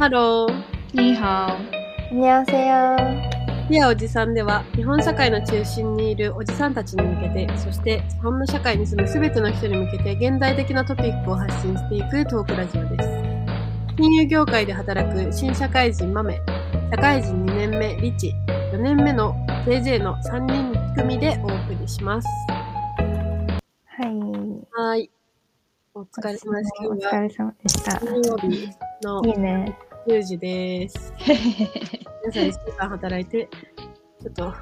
Hello。你好 こんにちは。 Dear おじさんでは、日本社会の中心にいるおじさんたちに向けて、そして日本の社会に住むすべての人に向けて現代的なトピックを発信していくトークラジオです。金融業界で働く新社会人マメ、社会人2年目リチ、4年目の JJ の3人組でお送りします。はい。はーい。お疲れ様です。お疲れ様でした。金曜日のいいね。10時です。皆さん1週間働いて、ちょっと、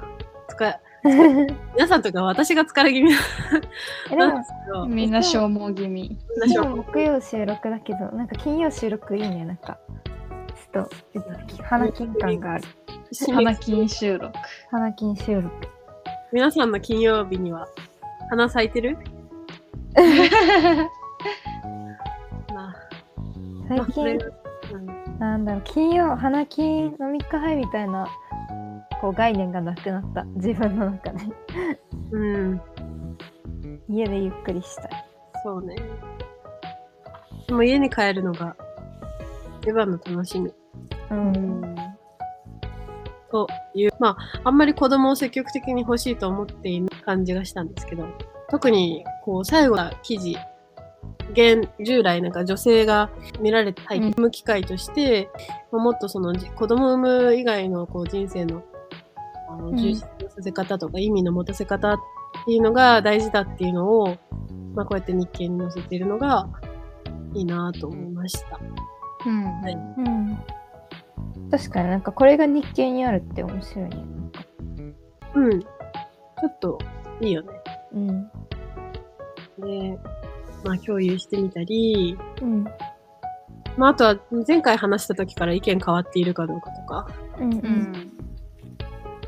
疲れ、皆さんとか私が疲れ気味え でもなんですけど、みんな消耗気味。木曜収録だけど、なんか金曜収録いいね。なんか、ちょっと、花金感がある。花金収録。花金収録。皆さんの金曜日には花咲いてる？まあ、ま最近、うんなんだろう、金曜、花金の3日みたいな、こう概念がなくなった。自分の中で。うん、家でゆっくりしたい。そうね。でも家に帰るのが一番の楽しみうん。という、まあ、あんまり子供を積極的に欲しいと思っている感じがしたんですけど、特に、こう、最後の記事、現、従来なんか女性が見られて、はい、うん産む機会として、まあもっとその、じ子供を産む以外のこう人生の、あの、ん充実させ方とか、意味の持たせ方っていうのが大事だっていうのを、まあ、こうやって日経に載せているのが、いいなと思いました。うん。はいうん。確かになんかこれが日経にあるって面白いね。うん。ちょっと、いいよね。うん。で、まあ、共有してみたり、うん。まあ、あとは前回話した時から意見変わっているかどうかとか、うん。う。うんん。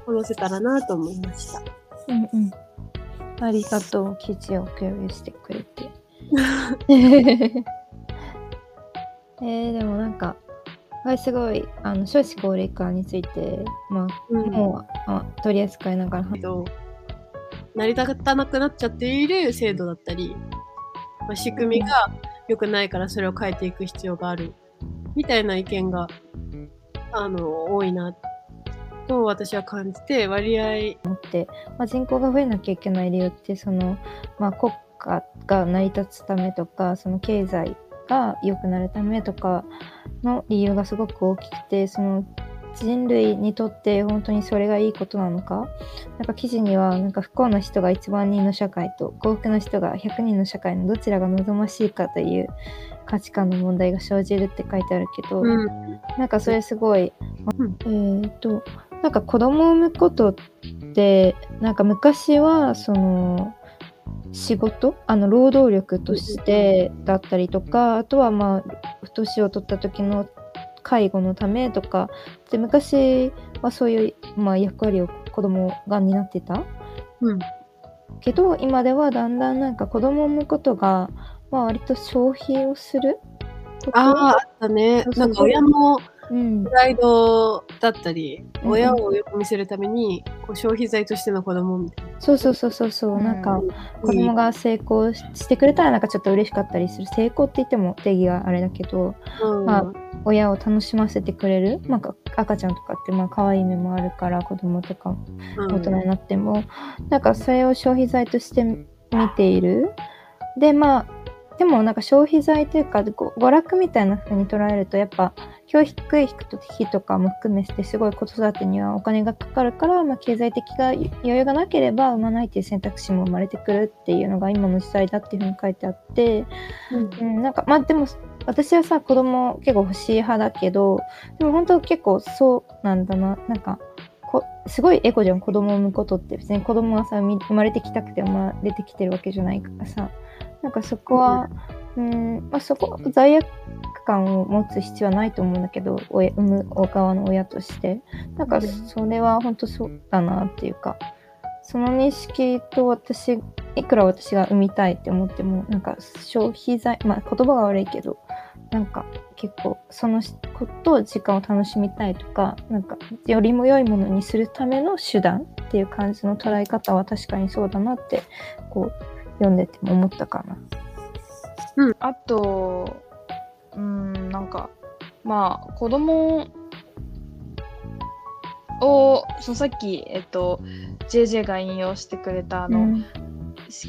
話せたらなと思いました。うん。うん。ありがとう。記事を共有してくれて。えー、でもなんか、はい、すごい、あの、少子高齢化について、まあ、うんもう、あ取り扱いながらけど、成り立たなくなっちゃっている制度だったり、まあ、仕組みが良くないからそれを変えていく必要がある、みたいな意見が、あの、多いな、と私は感じて、割合。持って、まあ、人口が増えなきゃいけない理由ってその、まあ、国家が成り立つためとかその経済が良くなるためとかの理由がすごく大きくてその人類にとって本当にそれがいいことなのか？なんか記事にはなんか不幸な人が1万人の社会と幸福な人が100人の社会のどちらが望ましいかという価値観の問題が生じるって書いてあるけど、うん、なんかそれすごい、うん。えっ、となんか子供を産むことってなんか昔はその仕事？あの労働力としてだったりとかあとはまあ年を取った時の介護のためとかで昔はそういう、まあ、役割を子供が担ってた？うん、けど今ではだんだんなんか子供を産むことが、まあ、割と消費をするああ、あったね。なんか親のうん。プライドだったり、うん。親をよく見せるために、こう消費財としての子供みたいそうそうそうそうそう、うん。なんかな。子供が成功ししてくれたらなんかちょっと嬉しかったりする。成功って言っても定義があれだけどうん。まあ親を楽しませてくれる、まあ、赤ちゃんとかってまあ可愛い面もあるから子供とかうん。大人になっても、なんかそれを消費財として見ている。でまあでもなんか消費財というかご娯楽みたいな風に捉えるとやっぱ教育費とかも含めてすごい子育てにはお金がかかるから、まあ、経済的な余裕がなければ産まないっていう選択肢も生まれてくるっていうのが今の時代だっていうふうに書いてあって、うん。うん、なんかまあでも私はさ子供結構欲しい派だけどでも本当結構そうなんだな。なんかこすごいエコじゃん子供を産むことって。別に子供がさみ生まれてきたくて生まれてきてるわけじゃないからさなんかそこは、うん。まあ、そこ罪悪感を持つ必要はないと思うんだけど親産む側の親として。なんかうんそれは本当そうだなっていうかその認識と私いくら私が産みたいって思ってもなんか消費財まあ言葉が悪いけどなんか結構そのこと時間を楽しみたいとかなんかよりも良いものにするための手段っていう感じの捉え方は確かにそうだなってこう読んでても思ったかな。あと、うん、なんか、まあ子供をそうさっき、えっと、JJ が引用してくれたあの、うん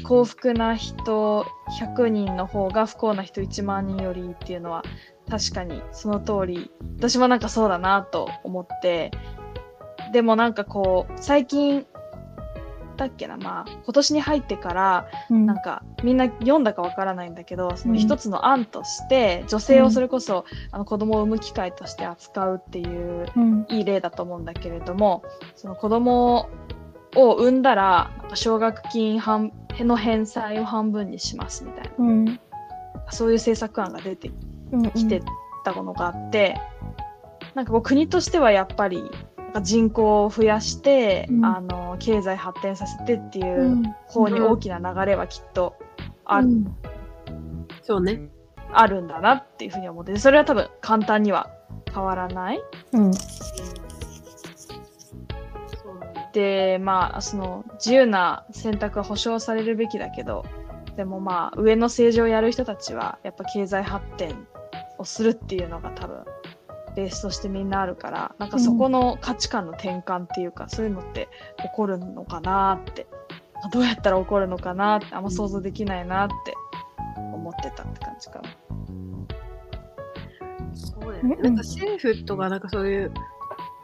幸福な人100人の方が不幸な人1万人よりっていうのは確かにその通り私もなんかそうだなと思ってでもなんかこう最近だっけなまあ今年に入ってからうん。なんかみんな読んだかわからないんだけどそのうん。一つの案として女性をそれこそ、あの子供を産む機会として扱うっていううん。いい例だと思うんだけれどもその子供を産んだら奨学金半の返済を半分にしますみたいな。うん。そういう政策案が出てうんきてたものがあって、なんかこう国としてはやっぱり人口を増やして、うん。あの経済発展させてっていううん。方に大きな流れはきっとあ,、うん。そうね。あるんだなっていうふうに思ってそれは多分簡単には変わらない。うん。でまあその自由な選択は保障されるべきだけどでもまあ上の政治をやる人たちはやっぱ経済発展をするっていうのが多分ベースとしてみんなあるからなんかそこの価値観の転換っていうか、そういうのって起こるのかなってどうやったら起こるのかなってあんま想像できないなって思ってたって感じかな。そうだよね。うんなんか政府とかなんかそういう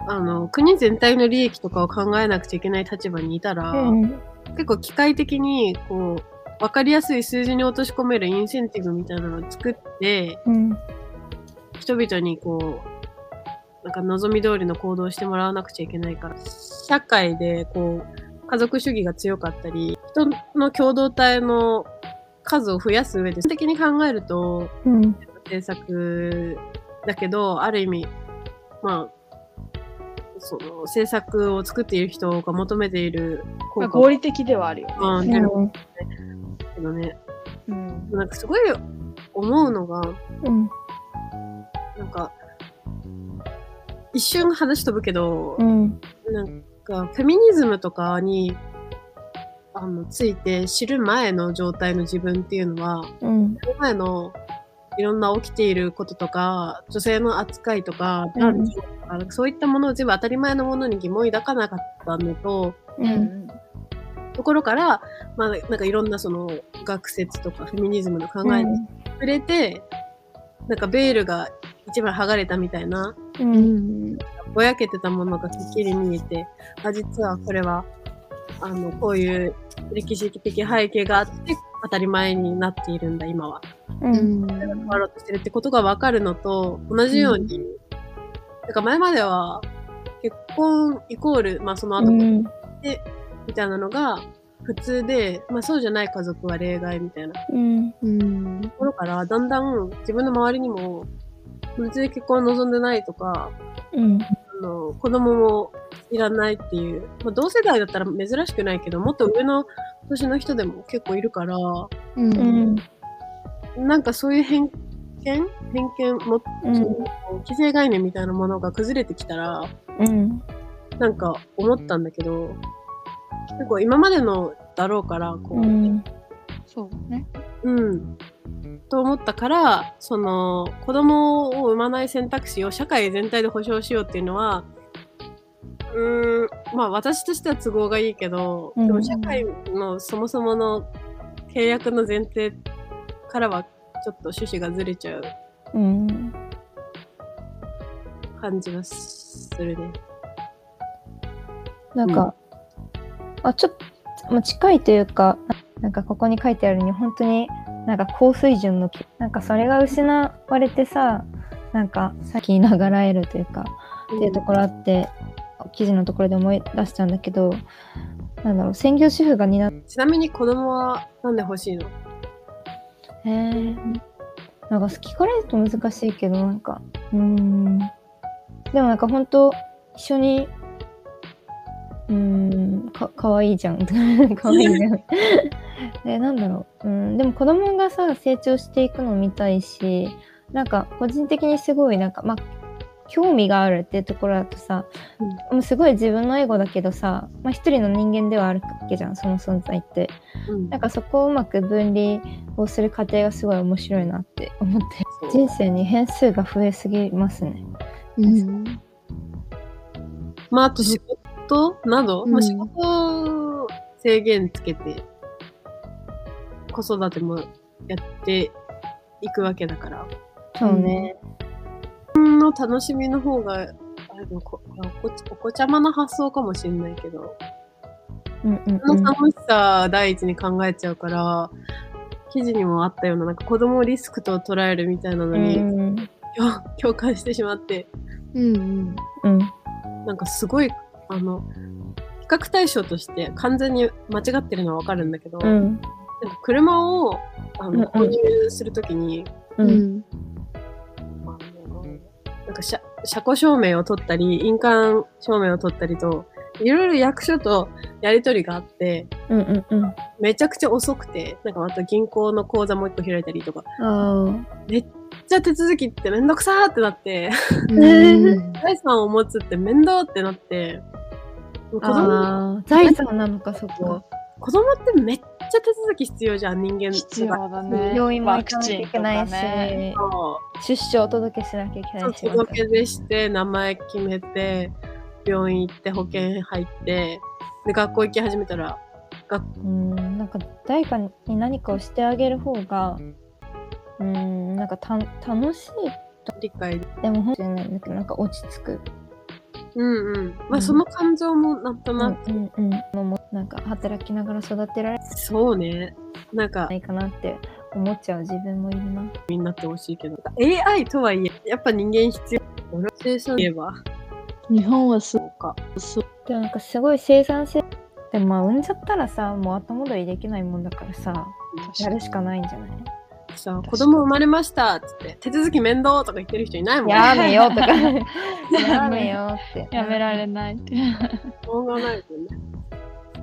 あの国全体の利益とかを考えなくちゃいけない立場にいたら、うん結構機械的にこう分かりやすい数字に落とし込めるインセンティブみたいなのを作ってうん人々にこうなんか望み通りの行動をしてもらわなくちゃいけないから。社会でこう家族主義が強かったり人の共同体の数を増やす上で基本的に考えるとうん。政策だけど、ある意味、まあ、その政策を作っている人が求めている効まあ果合理的ではあるよね。うん出るけどね、うん。なんかすごい思うのが、うん。なんか、一瞬話飛ぶけど、うん。なんか、フェミニズムとかに、あの、ついて知る前の状態の自分っていうのは、うん。その前のいろんな起きていることとか、女性の扱いとか、とか、なんかそういったものを全部当たり前のものに疑問を抱かなかったのと、ううん。んところから、まあ、なんかいろんなその学説とかフェミニズムの考えに触れて、なんかベールが一番剥がれたみたいな、うん。うんぼやけてたものがくっきり見えて、あ、実はこれは、あの、こういう歴史的背景があって、当たり前になっているんだ、今は。うん。変わろうとしてるってことが分かるのと同じように、なんか前までは結婚イコール、まあその後うん。で、みたいなのが普通で、まあそうじゃない家族は例外みたいな。うん。ところから、だんだん自分の周りにも、別に結婚を望んでないとか、うん。あの、子供もいらないっていう、まあ同世代だったら珍しくないけど、もっと上の年の人でも結構いるから、うん。なんかそういう偏見？偏見？も、うん。既成概念みたいなものが崩れてきたら、うん。なんか思ったんだけど、結構今までのだろうから、こう、うん。そうね。うん。と思ったから、その、子供を産まない選択肢を社会全体で保障しようっていうのは、うーん、まあ私としては都合がいいけど、うん。でも社会のそもそもの契約の前提からはちょっと趣旨がずれちゃううん。感じがするね。なんか、あちょっと、まあ、近いというかなんかここに書いてあるように本当になんか高水準のなんかそれが失われてさなんかさっきながらえるというかっていうところあって記事のところで思い出したんだけどなんだろう専業主婦が担っちなみに子供はなんで欲しいの？へえなんか聞かれると難しいけどなんかうーん。でもなんか本当一緒にうーんかかわいいじゃん。かわいいじゃんでなんだろう。うんでも子供がさ成長していくのを見たいしなんか個人的にすごいなんかまあ興味があるっていうところだとさ、もうすごい自分のエゴだけどさ、まあ、一人の人間ではあるわけじゃんその存在って。うん。なんかそこをうまく分離をする過程がすごい面白いなって思って人生に変数が増えすぎますね。うん。まあ、あと仕事など、うん。まあ、仕事制限つけて、子育てもやっていくわけだから、そうね、自分の楽しみの方が、あでもこおこお子ちゃまな発想かもしれないけど、うんうんそうん。の楽しさ第一に考えちゃうから、記事にもあったような、なんか子供をリスクと捉えるみたいなのに、うん共共感してしまって、うんうん。うん。なんかすごい、あの、比較対象として完全に間違ってるのはわかるんだけど、うんなんか車をあの購入するときに、ううん。んあのなんか車車庫証明を取ったり、印鑑証明を取ったりと、いろいろ役所とやり取りがあって、うんうんうん。めちゃくちゃ遅くて、なんかまた銀行の口座もう一個開いたりとか、あめっちゃ手続きってめんどくさーってなって、うん。財産を持つって面倒ってなって、子ー。供財産なのかそこ子供ってめっちゃ手続き必要じゃん、人間必要だね。病院もワ行かなきゃいけないし、ね出生届しなきゃいけないし。届け出して、名前決めて、病院行って、保険入って、で、学校行き始めたら、うんなんか誰かに何かをしてあげる方がうんなんかた楽しい理解。でも本当になんか落ち着くうんうん。まあ、うんその感情もなんとうんなく、うんうんのもなんか働きながら育てられそうね。なんかな、いかなって思っちゃう自分もいるなになってほしいけど。AI とはいえ、やっぱ人間必要。俺生産言えば、日本はすそうか。そうでもなんかすごい生産性でもまあ産んじゃったらさもう後戻りできないもんだからさやるしかないんじゃない？さ、子供生まれましたっつって、手続き面倒とか言ってる人いないもん。やめよとか やめよってやめられないって。しょうがないもんね。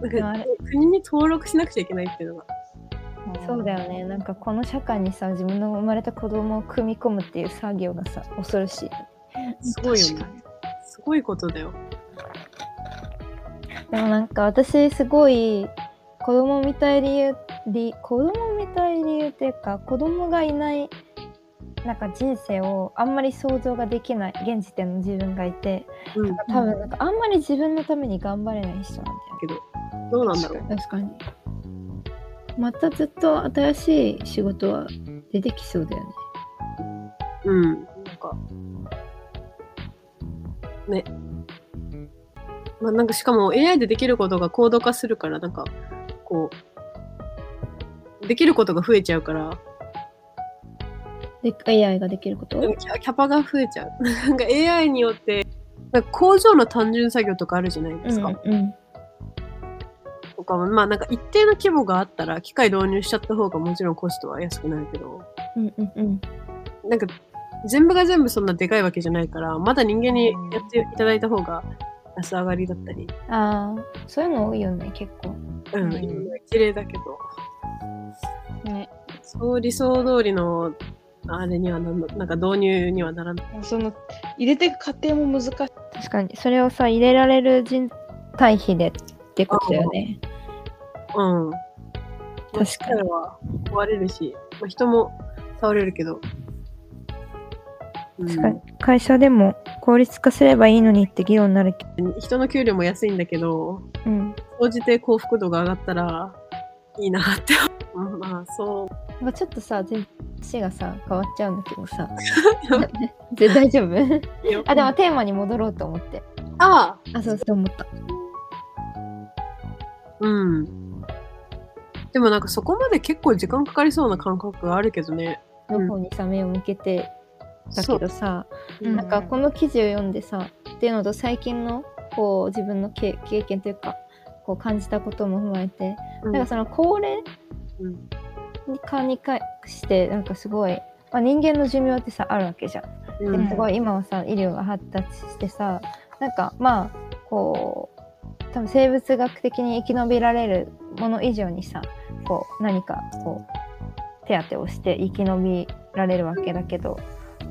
なんかあれ国に登録しなくちゃいけないっていうのが。そうだよねなんかこの社会にさ自分の生まれた子供を組み込むっていう作業がさ恐ろしいすごいよね。すごいことだよ。でもなんか私すごい子供みたい理由理子供みたい理由っていうか子供がいないなんか人生をあんまり想像ができない現時点の自分がいてうん。多分なんかあんまり自分のために頑張れない人なんだよけど、どうなんだろう。確かにまたずっと新しい仕事は出てきそうだよねうん。なんか、ね。まあなんかしかも AI でできることが高度化するから、なんか、こう、できることが増えちゃうから、で AI ができること？キャキャパが増えちゃう。なんか AI によって、なんか工場の単純作業とかあるじゃないですか。うんうん。とかも、まあなんか一定の規模があったら、機械導入しちゃった方がもちろんコストは安くなるけど、うんうんうん。なんか全部が全部そんなでかいわけじゃないから、まだ人間にやっていただいた方が安上がりだったり、ああそういうの多いよね結構。うん、うん。綺麗だけど、ね、そう理想通りの、あれにはなんのなんか導入にはならない。その入れていく過程も難しい。確かにそれをさ入れられる人対比でってことだよねうん。確かには壊れるし、まあ、人も倒れるけど。うん確かに会社でも効率化すればいいのにって議論になるけ人の給料も安いんだけど、どうん総じて幸福度が上がったらいいなって。う。んまあそう。なんかちょっとさ全然話がさ変わっちゃうんだけどさ。で大丈夫？あでもテーマに戻ろうと思って。ああ。あそうそう思った。うん。でもなんかそこまで結構時間かかりそうな感覚があるけどね。の方にさ目を向けてだけどさ、うん。なんかこの記事を読んでさっていうのと最近のこう自分の経経験というかこう感じたことも踏まえて、うん。なんかその高齢うん。化に関してなんかすごい、まあ、人間の寿命ってさあるわけじゃん。うん。でもすごい今はさ医療が発達してさなんかまあこう多分生物学的に生き延びられるもの以上にさこう何かこう手当てをして生き延びられるわけだけど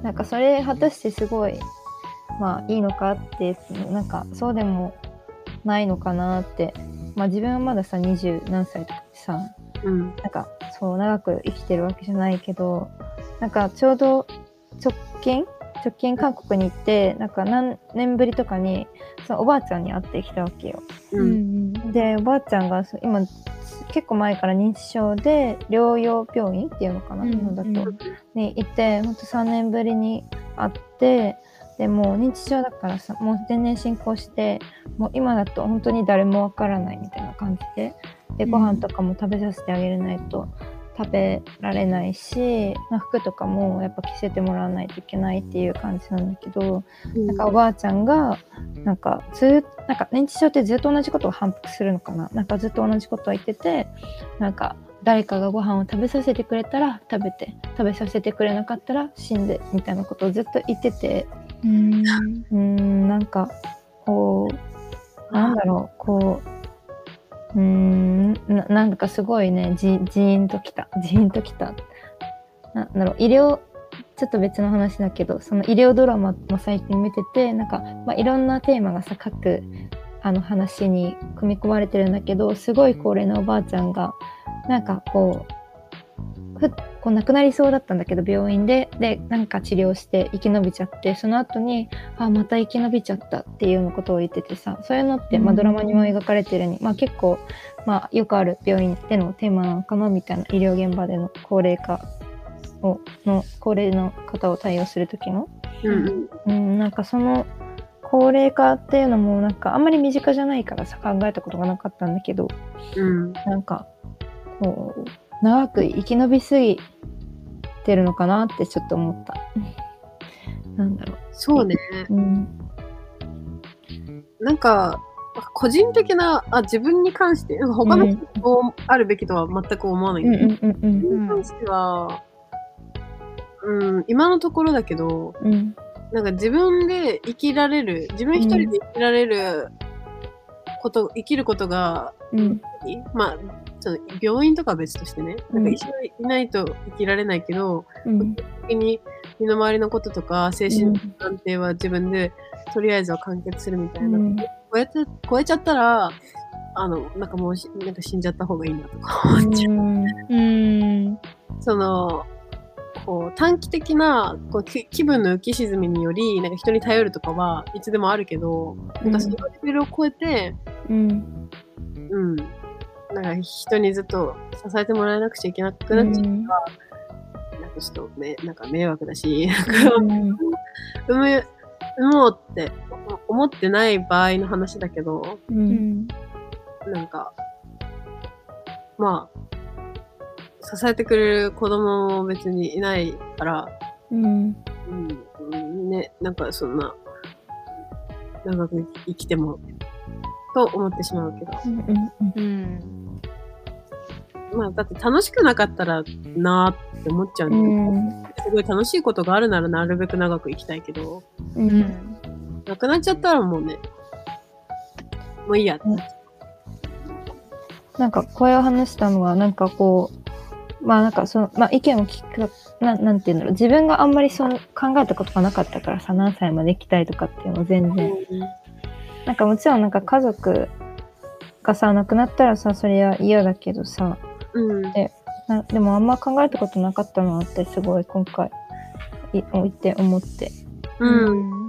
なんかそれ果たしてすごいまあいいのかってなんかそうでもないのかなってまあ自分はまださ20何歳とかでさうん。なんかそう長く生きてるわけじゃないけどなんかちょうど直近？直近韓国に行ってなんか何年ぶりとかにそのおばあちゃんに会ってきたわけよ。うん。でおばあちゃんが今結構前から認知症で療養病院っていうのかな、うん日本だと、うんに行ってほんと3年ぶりに会ってでもう認知症だからさもう全然進行してもう今だと本当に誰もわからないみたいな感じででうんご飯とかも食べさせてあげれないと食べられないし、まあ、服とかもやっぱ着せてもらわないといけないっていう感じなんだけど、なんかおばあちゃんがなんかずっなんか認知症ってずっと同じことを反復するのかな？なんかずっと同じことを言っててなんか誰かがご飯を食べさせてくれたら食べて食べさせてくれなかったら死んでみたいなことをずっと言っててうん。なんかこうなんだろうこううんななんかすごいねじじーんときたじーんときた。なんだろう医療ちょっと別の話だけどその医療ドラマも最近見ててなんか、まあ、いろんなテーマがさ各あの話に組み込まれてるんだけどすごい高齢なおばあちゃんがなんかこうこう亡くなりそうだったんだけど病院ででなんか治療して生き延びちゃってその後にあまた生き延びちゃったっていうようなことを言っててさそういうのって、まあ、うんドラマにも描かれてるように、まあ、結構、まあ、よくある病院でのテーマなのかなみたいな医療現場での高齢化をの高齢の方を対応する時の、うん。うん、なんかその高齢化っていうのもなんかあんまり身近じゃないからさ考えたことがなかったんだけどうん。なんかこう長く生き延びすぎてるのかなってちょっと思った。なんだろそうね。う。うんなんか、個人的な、あ、自分に関して、他の人にこうあるべきとは全く思わないけど、うんうん自分に関しては、うん、今のところだけど、うんうんなんか自分で生きられる、自分一人で生きられること、生きることが、うんまあ、その病院とかは別としてね、なんか一緒にいないと生きられないけど、うん。時に身の回りのこととか精神うん安定は自分でとりあえずは完結するみたいな、うん。超えて超えちゃったらあのなんかもうしなんか死んじゃった方がいいなとか思っちゃう、うん。そのこう短期的なこうき気分の浮き沈みによりなんか人に頼るとかはいつでもあるけど、なんかそのレベルを超えてうん。うんなんか人にずっと支えてもらえなくちゃいけなくなっちゃううん。なんかちょっとめなんか迷惑だし、なんかうん産む、産もうって思ってない場合の話だけど、ううん。んなんか、まあ、支えてくれる子供も別にいないから、うん。うん、うんね、なんかそんな、長く生きても、と思ってしまうけど。うんうん。うんまあ、だって楽しくなかったらなーって思っちゃうんだうよね。んすごい楽しいことがあるならなるべく長く生きたいけど、ううんんなくなっちゃったらもうね、もういいやってなっちゃなんかこれを話したのはなんかこうまあなんかそのまあ意見を聞くななんていうんだろう自分があんまりその考えたことがなかったからさ何歳まで生きたいとかっていうのを全然う。なんかもちろんなんか家族がさ亡くなったらさそれは嫌だけどさうん。なでもあんま考えたことなかったなってすごい今回い置いて思ってうん。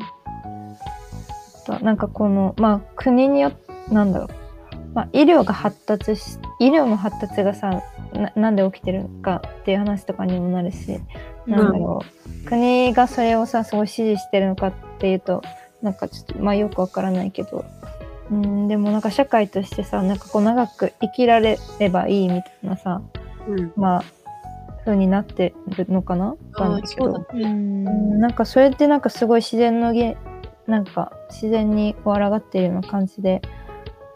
となんかこのまあ国によってなんだろう、まあ、医療が発達し医療の発達がさななんで起きてるのかっていう話とかにもなるしなんだろう、国がそれをさすごい支持してるのかっていうとなんかちょっとまあよくわからないけどうんでもなんか社会としてさなんかこう長く生きられればいいみたいなさうん。まあ風になってるのかな？わかんないけそうだどうんうんなんかそれってなんかすごい自然のげなんか自然にこう抗っているような感じで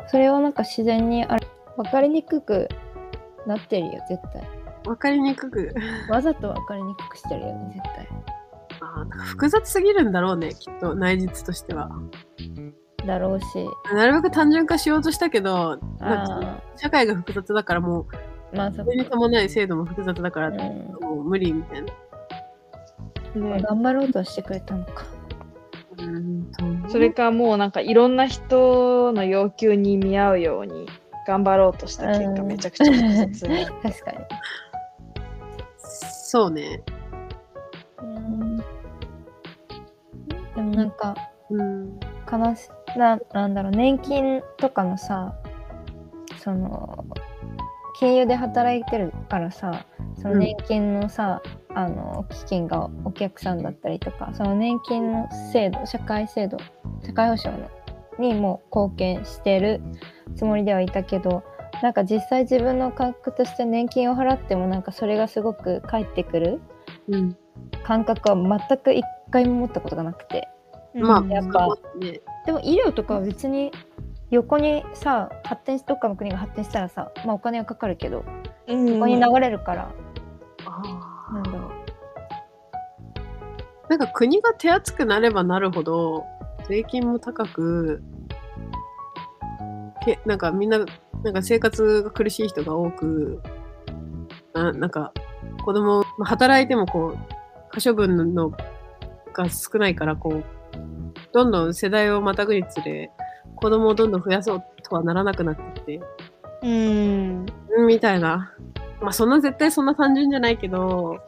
それをなんか自然にあ分かりにくくなってるよ絶対わかりにくく。わざと分かりにくくしてるよね絶対あーなんか複雑すぎるんだろうね、きっと、内実としては。だろうし。なるべく単純化しようとしたけど、社会が複雑だからもう、あまあそそれに伴い制度も複雑だから、うん。もう無理みたいな。ね。頑張ろうとしてくれたのか。うんそれかもうなんかいろんな人の要求に見合うように頑張ろうとした結果うん。めちゃくちゃ複雑。確かに。そうね。うん。でもなんか、うん。悲しななんだろう年金とかのさその金融で働いてるからさその年金のさ、あの基金がお客さんだったりとかその年金の制度社会制度社会保障のにも貢献してるつもりではいたけどなんか実際自分の感覚として年金を払ってもなんかそれがすごく返ってくるうん。感覚は全く一回も持ったことがなくて。まあ、やっぱね。でも医療とかは別に横にさ発展しどっかの国が発展したらさ、まあ、お金はかかるけどうん横に流れるから、あなんだろう。なんか国が手厚くなればなるほど、税金も高く、けなんかみんな、なんか生活が苦しい人が多く、ななんか子供、まあ働いてもこう、可処分のが少ないから、こう、どんどん世代をまたぐにつれ、子供をどんどん増やそうとはならなくなってきて、うん。みたいな。まあそんな絶対そんな単純じゃないけど、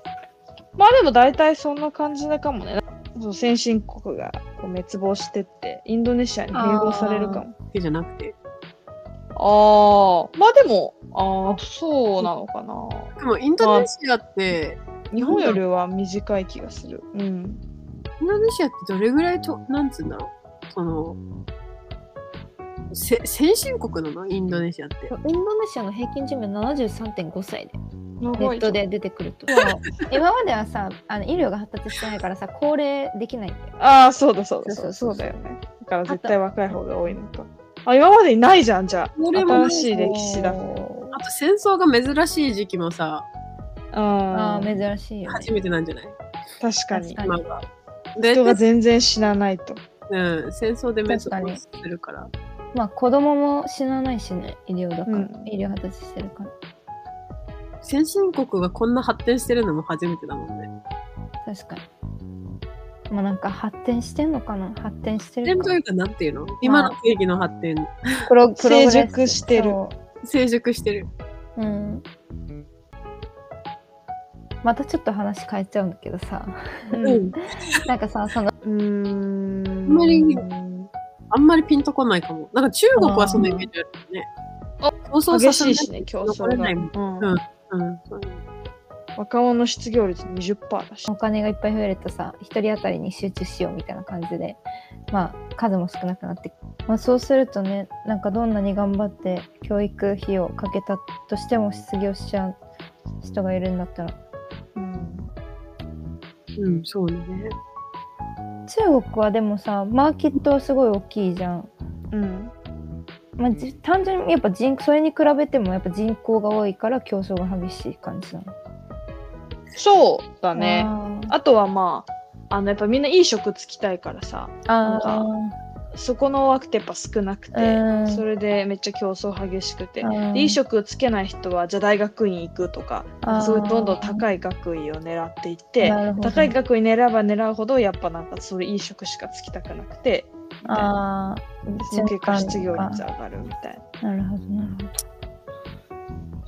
まあでも大体そんな感じだかもね。そう先進国がこう滅亡してってインドネシアに併合されるかも。じゃなくて。ああまあでもああそうなのかな。でもインドネシアって、日本よりは短い気がする。うんインドネシアってどれぐらいと、なんつうんだろう。その、せ先進国なの？インドネシアって。インドネシアの平均寿命73.5歳で。ネットで出てくると。今まではさあの医療が発達してないからさ高齢できないんだよ。ああそうだそうだそそううそうそうそうだよねだから絶対若い方が多いのかあ今までにないじゃんじゃあ。新しい歴史だ。あと戦争が珍しい時期もさ、ああー珍しいよね。初めてなんじゃない？確かに。確かに。まだ。で人が全然死なないと。うん、戦争で滅亡するから。まあ子供も死なないしね医療だから、うん。医療発達してるから。先進国がこんな発展してるのも初めてだもんね。確かに。まあなんか発展してんのかな？発展してるか。というか、なんていうの？今の定義の発展、プロプログレス成熟してる。そ成熟してる。う。うんまたちょっと話変えちゃうんだけどさうん。なんかさそのうーんあんまりあんまりピンとこないかも。なんか中国はそのイメージあるよね。競争激しいしね、競争が。うんうんうん。若者失業率20%だし。お金がいっぱい増えるとさ一人当たりに集中しようみたいな感じでまあ数も少なくなって、まあ、そうするとねなんかどんなに頑張って教育費をかけたとしても失業しちゃう人がいるんだったらうんうん、そうね。中国はでもさマーケットはすごい大きいじゃん。うん。まあ、じ単純にやっぱ人それに比べてもやっぱ人口が多いから競争が激しい感じなの。そうだね。あとはまあ、あのやっぱみんないい職つきたいからさ、あそこの枠ってやっぱ少なくて、うん。それでめっちゃ競争激しくて、ーでいい職つけない人はじゃあ大学院行くとか、そういうどんどん高い学位を狙っていって高い学位狙えば狙うほどやっぱなんかそれいい職しかつきたくなくてあその結果失業率上がるみたいな。なるほどなるほど。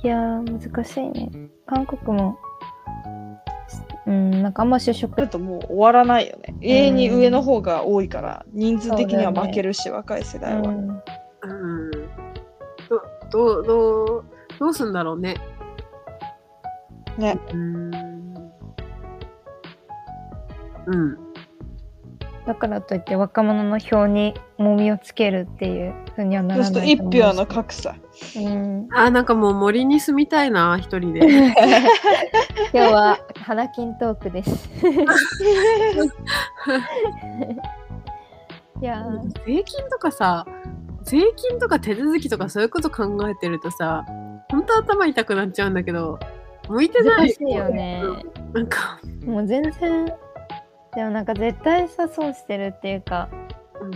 いやー難しいね。韓国もうんなんかあんま就職なるともう終わらないよね。永遠に上の方が多いから人数的には負けるし、若い世代は。うんうん。ど、どう、どう、どうすんだろうね。ね。うん。うん。だからといって若者の票に重みをつけるっていうふうにはなそうするとらない一票のか格差。うん、あ、なんかもう森に住みたいな、一人で。今日は花金トークです。いやー税金とかさ、税金とか手続きとかそういうこと考えてるとさ、本当頭痛くなっちゃうんだけど、向いてない。難しいよね。なんか、もう全然でもなんか絶対さ損してるっていうか、うん。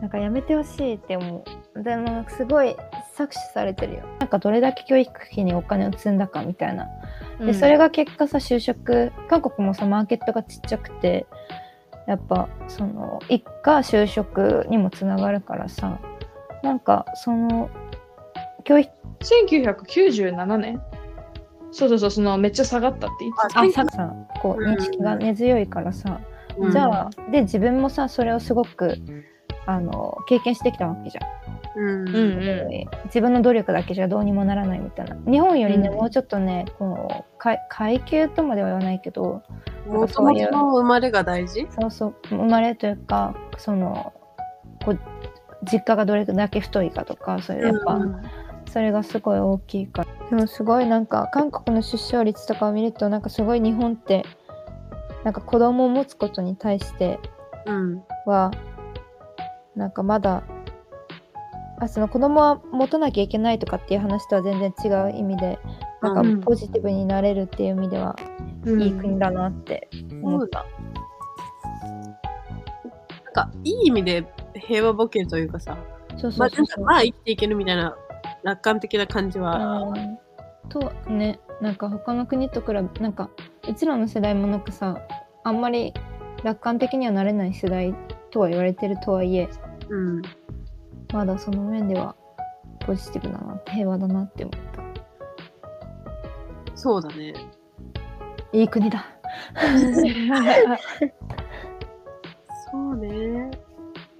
なんかやめてほしいって思う。でもすごい搾取されてるよ。なんかどれだけ教育費にお金を積んだかみたいな。で、それが結果さ就職韓国もさマーケットがちっちゃくてやっぱその一家就職にもつながるからさなんかその教育1997年？そうそうそう、そのめっちゃ下がったって言ってた。あささこううん認識が根強いからさ、うん。じゃあで自分もさそれをすごくあの経験してきたわけじゃん。うん。うんう自分の努力だけじゃどうにもならないみたいな。日本よりね、うん。もうちょっとねこう階階級とまでは言わないけどもともとの生まれが大事？そうそう生まれというかそのこう実家がどれだけ太いかとかそういうやっぱ、うんそれがすごい大きいから。でもすごいなんか韓国の出生率とかを見るとなんかすごい日本ってなんか子供を持つことに対してうん。はなんかまだあその子供は持たなきゃいけないとかっていう話とは全然違う意味でなんうん。かポジティブになれるっていう意味ではうん。いい国だなって思った。なんかいい意味で平和ボケというかさそうそうそうそう。まあ生きていけるみたいな楽観的な感じは。うん。とねなんか他の国と比べなんかうちらの世代もなんかさあんまり楽観的にはなれない世代とは言われてるとはいえうん。まだその面ではポジティブだな平和だなって思っそうだね。たいい国だ。そうね。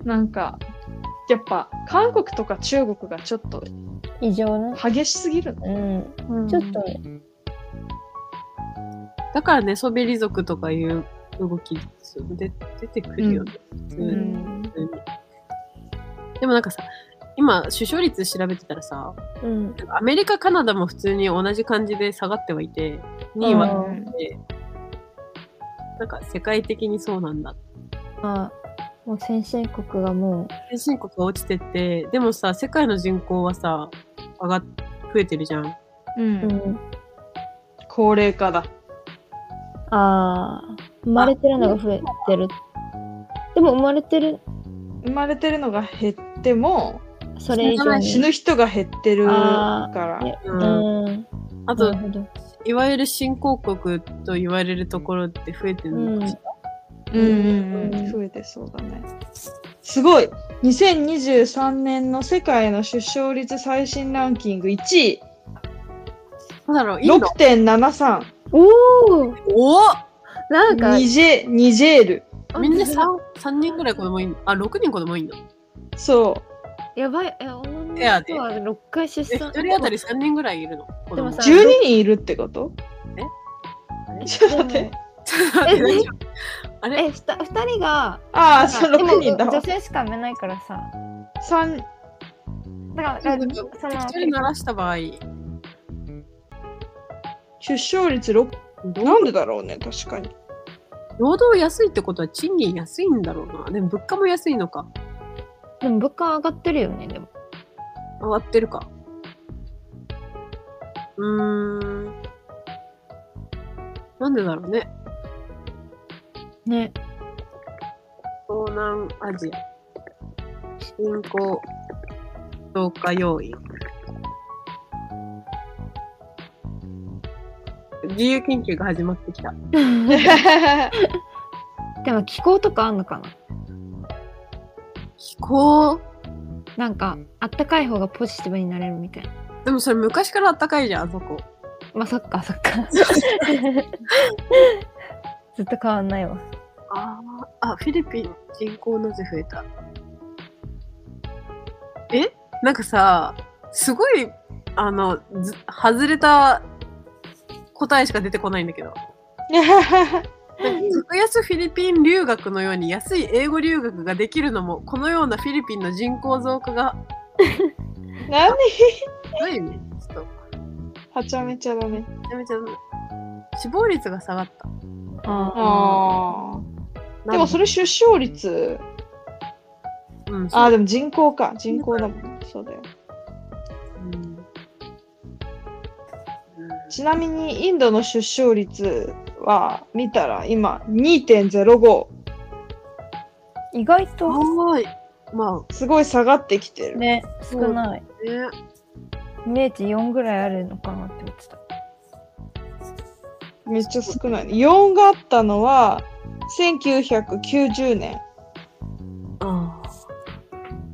なんか、やっぱ韓国とか中国がちょっと異常な。激しすぎるの？うん。ちょっとねだからねソベリ族とかいう動きで出てくるよね、普通に。うん。普通にでもなんかさ今出生率調べてたらさうん。アメリカカナダも普通に同じ感じで下がってはいて2位はうん。でなんか世界的にそうなんだ。まあもう先進国がも先進国が落ちてってでもさ世界の人口はさ上がっ増えてるじゃん。う。う、うんん、高齢化だ。ああ生まれてるのが増えてるでも生まれてる生まれてるのが減っても、それ以上に死ぬ人が減ってるあから。いやうんうんあといわゆる新興国と言われるところって増えてるのかしら、うんうんうんうん。増えてそうだね。すごい !2023 年の世界の出生率最新ランキング1位、なんだろうインド6.73。おおおなんか。ニジェニジェール。みんな 3, 三人ぐらい子供いんの？あ6人子供いんの？そやばい。え女の人は6回出え産1人当たり3人ぐらいいるの？でもさう。12人いるってこと？あれ？ちょっと待って。え？ふた2人がああ、そう、でも6人だ。わ女。性しか産めないからさ。三。だから1その人鳴らした場合出生率6。なんでだろうね、確かに。労働安いってことは賃金安いんだろうな。でも物価も安いのか。でも物価上がってるよねでも。上がってるか。うーん。なんでだろうね。ね。東南アジア。人口増加要因自由研究が始まってきた。でも気候とかあんのかな？気候？なんかあったかい方がポジティブになれるみたいな。でもそれ昔から暖かいじゃんあそこ。まあそっかそっか。ずっと変わんないわ。あーあフィリピン人口なぜ増えた。え？なんかさすごいあのず外れた答えしか出てこないんだけど 格安フィリピン留学のように安い英語留学ができるのもこのようなフィリピンの人口増加が何？どういう意味ちょっとはちゃめちゃだね。めちゃめちゃ死亡率が下がったあああ。でもそれ出生率？うんああ、でも人口か。人口だもん。そうだよ。ちなみにインドの出生率は見たら今2.05。意外とはーいますごい下がってきてる。ね少ないあねイメージ4ぐらいあるのかなって思ってためっちゃ少ない。4があったのは1990年。あ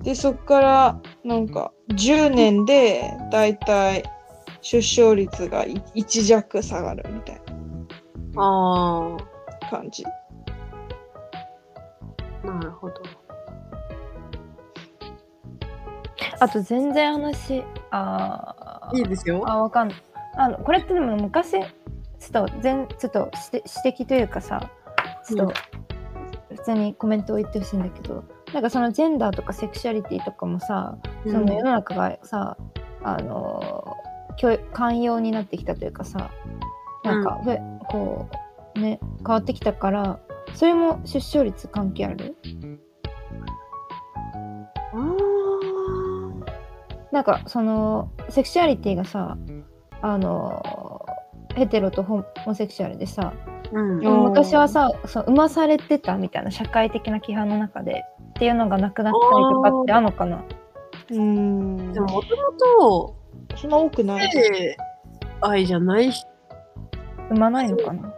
で、そっからなんか10年でだいたい出生率がい1弱下がるみたいあ。あな感じ。あ。なるほど。あと全然話、あーいいですよ。あ、わかんない。あの、これってでも昔、ちょっと全、ちょっと指指摘というかさ、ちょっと、普通にコメントを言ってほしいんだけど、なんかそのジェンダーとかセクシャリティとかもさ、その世の中がさ、あの教育寛容になってきたというかさなんか、ふこうね変わってきたからそれも出生率関係ある？なんかそのセクシュアリティがさあのヘテロとホモセクシュアルでさうん。うん昔はさそう生まされてたみたいな社会的な規範の中でっていうのがなくなったりとかってあるのかな？うん。でももともそんな多くない。愛じゃない人生まないのかな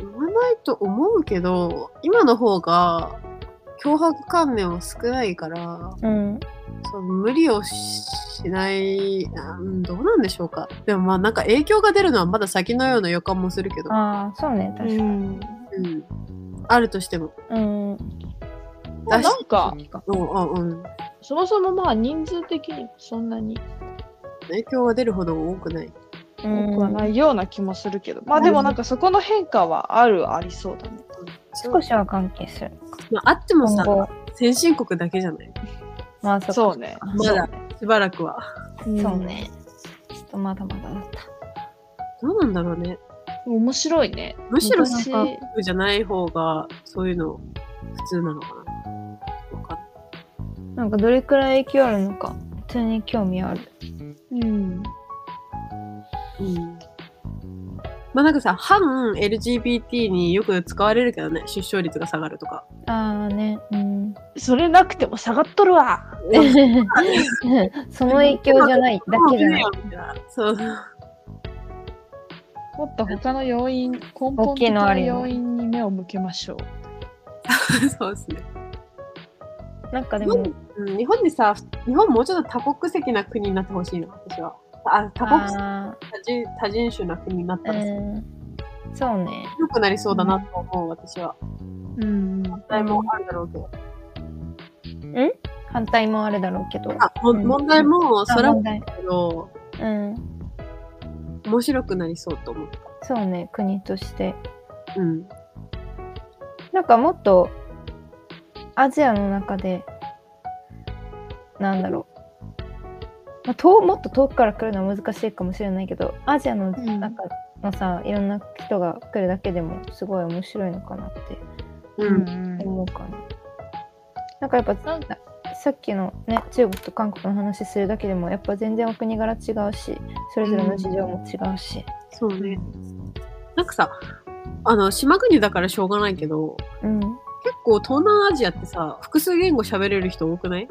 産まないと思うけど、今の方が脅迫観念は少ないから、うんその無理をしない、うんどうなんでしょうか。でもまあなんか影響が出るのはまだ先のような予感もす。るけど、ああそうね確かにうんうん、あるとしても。うんなんか、うんうんうん。そもそもまあ人数的にそんなに影響が出るほど多くない。多くはないような気もするけど、まあでもなんかそこの変化はあるありそうだね。少しは関係するまあ、あってもさ、今後先進国だけじゃないまあそそうね。まだしばらくは。うんそうね。ちょっとまだまだだった。どうなんだろうね。面白いね。むしろ昔先進国じゃない方がそういうの普通なのかな。なんかどれくらい影響あるのか、普通に興味ある。うん。うんまあなんかさ、反 LGBT によく使われるけどね、出生率が下がるとか。ああね、うん。それなくても下がっとるわ。その影響じゃない、だけじゃない。そう。もっと他の要因、根大本的な要因に目を向けましょう。そうですね。なんかでも、うん、日本にさ、日本もうちょっと多国籍な国になってほしいの、私は。あ多国籍あ多人多人種な国になったらさーうん。そうね。良くなりそうだなと思う、私は。うん。問題もあるだろうけど。反対もあるだろうけど。あ、もうん問題もそれはあ問題けど、うん。面白くなりそうと思った。そうね、国として。うん。なんかもっと、アジアの中で、なんだろう。まあ、遠もっと遠くから来るのは難しいかもしれないけど、アジアのん中のさ、いろんな人が来るだけでもすごい面白いのかなってうん。思うかな。なんかやっぱさっきのね中国と韓国の話するだけでもやっぱ全然お国柄違うしそれぞれの事情も違うし、そうね。なんかさ、あの、島国だからしょうがないけど、うん、結構東南アジアってさ、複数言語喋れる人多くない？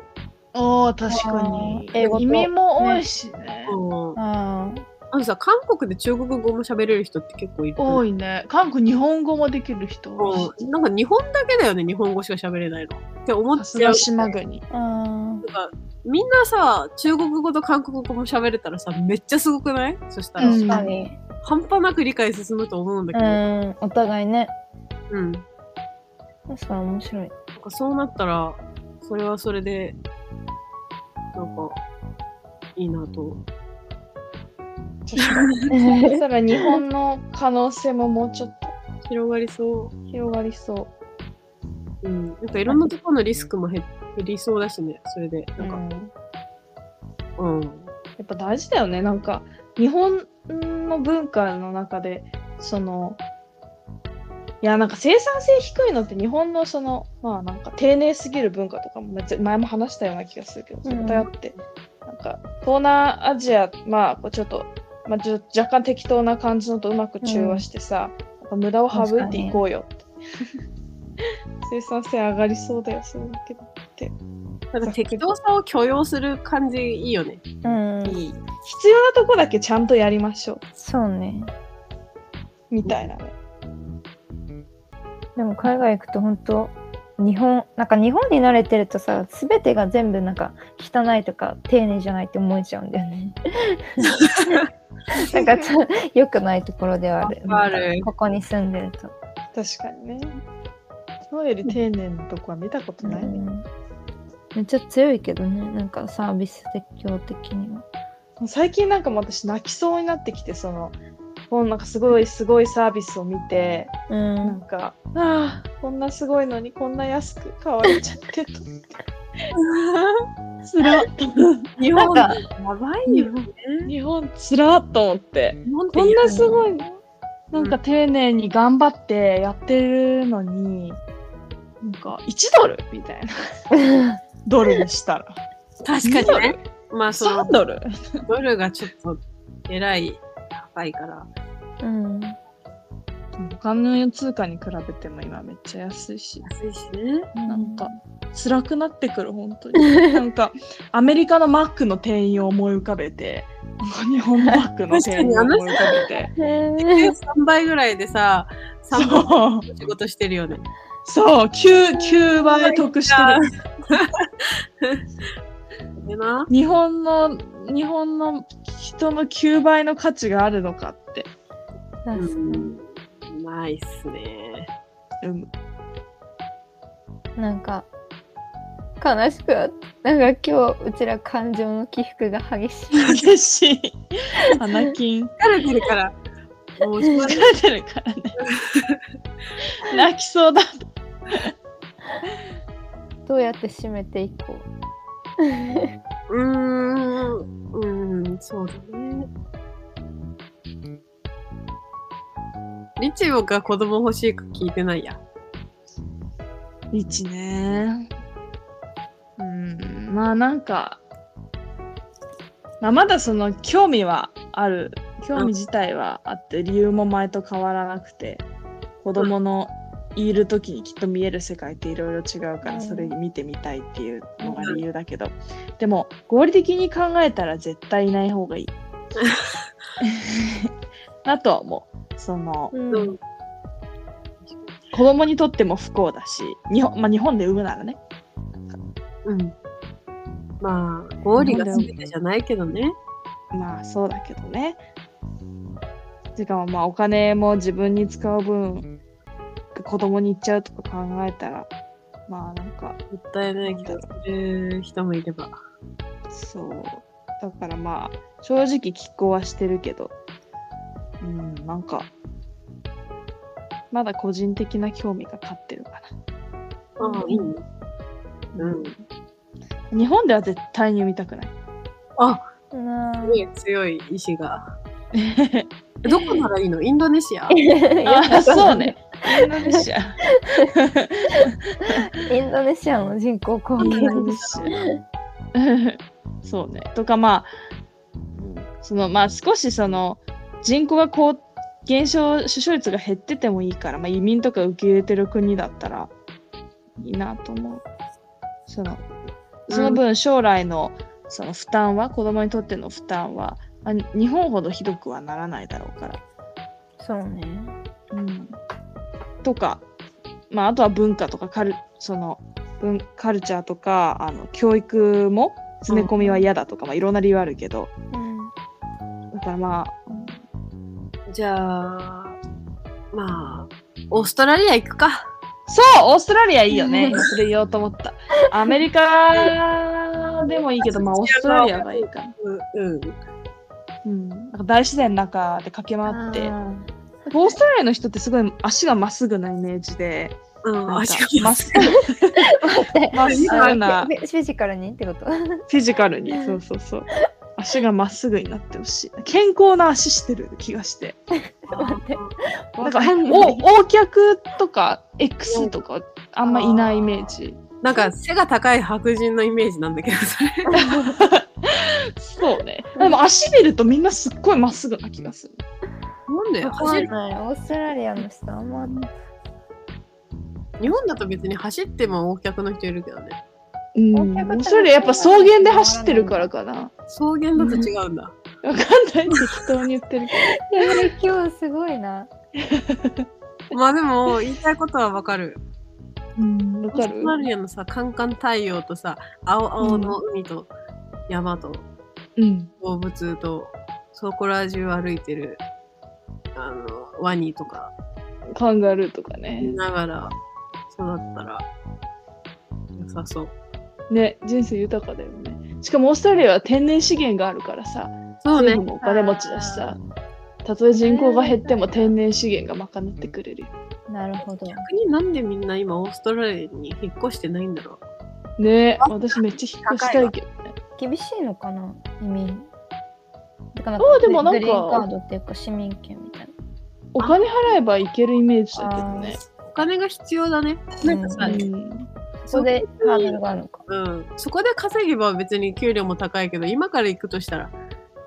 ああ、確かに英語。と移民も多いしね。うん。ああのさ、韓国で中国語も喋れる人って結構いる。多いね。韓国日本語もできる人多いし。うん。なんか日本だけだよね、日本語しか喋れないの。って思っちゃう。島国。なんかみんなさ、中国語と韓国語も喋れたらさ、めっちゃすごくない？そしたら、確かに半端なく理解進むと思うんだけうど、んお互いねうん。なん確かに面白いかそうなったら、それはそれで、なんか、いいなと。そしたら日本の可能性ももうちょっと広がりそ。広がりそううん。なんかいろんなところのリスクも減減りそうだしね、それで。う。なんか、んうん。やっぱ大事だよね。なんか、日本の文化の中で、その、いや、なんか生産性低いのって日本のその、まあなんか丁寧すぎる文化とかもめっちゃ前も話したような気がするけど、うん絶対あって、なんか東南アジア、まあこうちょっと、まあ、ちょ若干適当な感じのとうまく中和してさ、なんか無駄を省いていこうよって。生産性上がりそうだよ、そうだけど。なんか適当さを許容する感じいいよね。うんいい。必要なとこだけちゃんとやりましょう。そうねみたいなね。でも海外行くと本当日本なんか日本に慣れてるとさ全てが全部なんか汚いとか丁寧じゃないって思えちゃうんだよね。なんかちょ良くないところではある。ここに住んでると。確かにね。そうより丁寧なとこは見たことないね。うんめっちゃ強いけどねなんかサービス的には。最近なんかもう私泣きそうになってきて、その、もうなんかすごいすごいサービスを見て、うなんん、か、ああ、こんなすごいのにこんな安く買われちゃってと。つらっ。日本やばいよね。日本つらっと思って。こんなすい。ごいのなんか丁寧に頑張ってやってるのに、なんか1ドルみたいな。ドルにしたら。確かにね。まあその3ドルドルがちょっとえらい高いから。うん、他の通貨に比べても今めっちゃ安いし、安いしね。なんか辛くなってくる、本当に。なんかアメリカのマックの店員を思い浮かべて、日本のマックの店員を思い浮かべて。へえ3倍ぐらいでさ、3倍そう、仕事してるよね。そう、9、9倍得してる。でな。日本の、日本の人の9倍の価値があるのかって。確かにうん。ないっすね。うん、なんか悲しくなったなんか今日うちら感情の起伏が激しい。激しい。花金。疲れてるから。疲れてるからね。泣きそうだ。どうやって締めていこう。うーん。うーん、そうだね。リチボが子供欲しいか聞いてないや。一ね。うん、まあなんか、まあまだその興味はある。興味自体はあって、理由も前と変わらなくて、子供のいる時にきっと見える世界っていろいろ違うから、うんそれ見てみたいっていうのが理由だけど、でも合理的に考えたら絶対いない方がいい。なとは思う。その、うんうん。子供にとっても不幸だし、日本,、まあ、日本で産むならね。うん。まあ、合理が全てじゃないけどね。まあそうだけどね。しかもまあお金も自分に使う分子供に行っちゃうとか考えたらまあなんかもったいない気がする人もいれば。そうだからまあ正直拮抗はしてるけどうんなんかまだ個人的な興味が勝ってるかああ、いいね。な。うん。日本では絶対に産みたくない。あすごい強い意志が。どこならいいの？インドネシア？あそうね。インドネシア。インドネシアの人口怖くイないンドネシアそうね。とかまあ、そのまあ少しその人口がこう減少、出生率が減っててもいいから、まあ移民とか受け入れてる国だったらいいなと思う。その、その分将来のその負担は、子供にとっての負担は、あ日本ほどひどくはならないだろうから。そうね。うん、とか、まあ、あとは文化とかカルその文カルチャーとかあの教育も詰め込みは嫌だとか、まあ、いろんな理由あるけどうん。だからまあじゃあ、まあ、オーストラリア行くか。そうオーストラリアいいよねそれ言おうと思ったアメリカでもいいけどまあオーストラリアがいいかな、うん。うん。うん、なんか大自然の中で駆け回ってあオーストラリアの人ってすごい足がまっすぐなイメージでうん、足がまっすぐまっすぐなフィジカルにってこと？フィジカルに、そうそうそう。足がまっすぐになってほしい。健康な足してる気がして。なんかお O 脚とか X とかあんまいないイメージ。なんか背が高い白人のイメージなんだけど、それ。そうね。でも足見るとみんなすっごいまっすぐな気がする。なんでわか走るんない。オーストラリアの人あんま。日本だと別に走っても横脚の人いるけどね。うん。お客さんそれやっぱ草原で走ってるからかな。草原だと違うんだ。わかんない。適当に言ってるけいや、今日すごいな。まあでも、言いたいことはわかる。うん、わかるオーストラリアのさ、カンカン太陽とさ、青々の海と山とうん。動物と、そこら中歩いてる、あの、ワニとかカンガルーとか見ね。ながら育ったら良さそう。ね、人生豊かだよね。しかもオーストラリアは天然資源があるからさ、そうね政。府もお金持ちだしさ、たとえ人口が減っても天然資源が賄ってくれるよ。なるほど。逆になんでみんな今オーストラリアに引っ越してないんだろう。ね私めっちゃ引っ越したいけどね。厳しいのかな？移民。だからあでもなんかグリーンカードっていうか市民権みたいな。お金払えばいけるイメージだけどね。お金が必要だね。なんかさ、ううん。そこでハードルがあるのか。うん、そこで稼げば別に給料も高いけど、今から行くとしたら、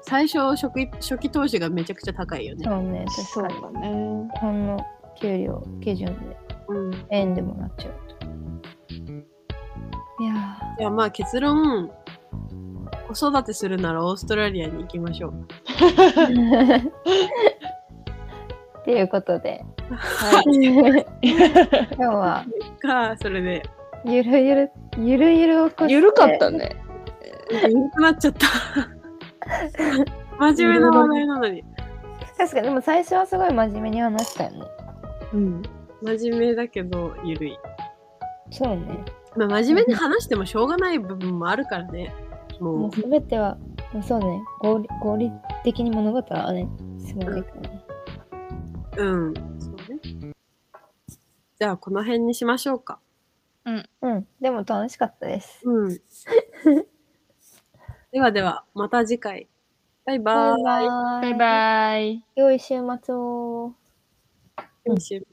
最初初期初期投資がめちゃくちゃ高いよね。そうね、そう確かに。だね。日本の給料基準でうん、円でもなっちゃうと。いやじゃあまあ結論、子育てするならオーストラリアに行きましょう。ー。っていうことで、はい、今日はか、それで、ゆるゆる、ゆるゆるをこしてゆるかったね。緩くなっちゃった。真面目な話題なのに。確かに、でも最初はすごい真面目に話したよね。うん。真面目だけど、ゆるい。そうね。まあ、真面目に話してもしょうがない部分もあるからね。もうもう、すべては、もうそうね、合理合理的に物事はね、すごいからね。うん。そうね。じゃあ、この辺にしましょうか。うん、でも楽しかったです。うん。ではでは、また次回。バイバーイ。バイバイ。バイバイ。良い週末を。良い週末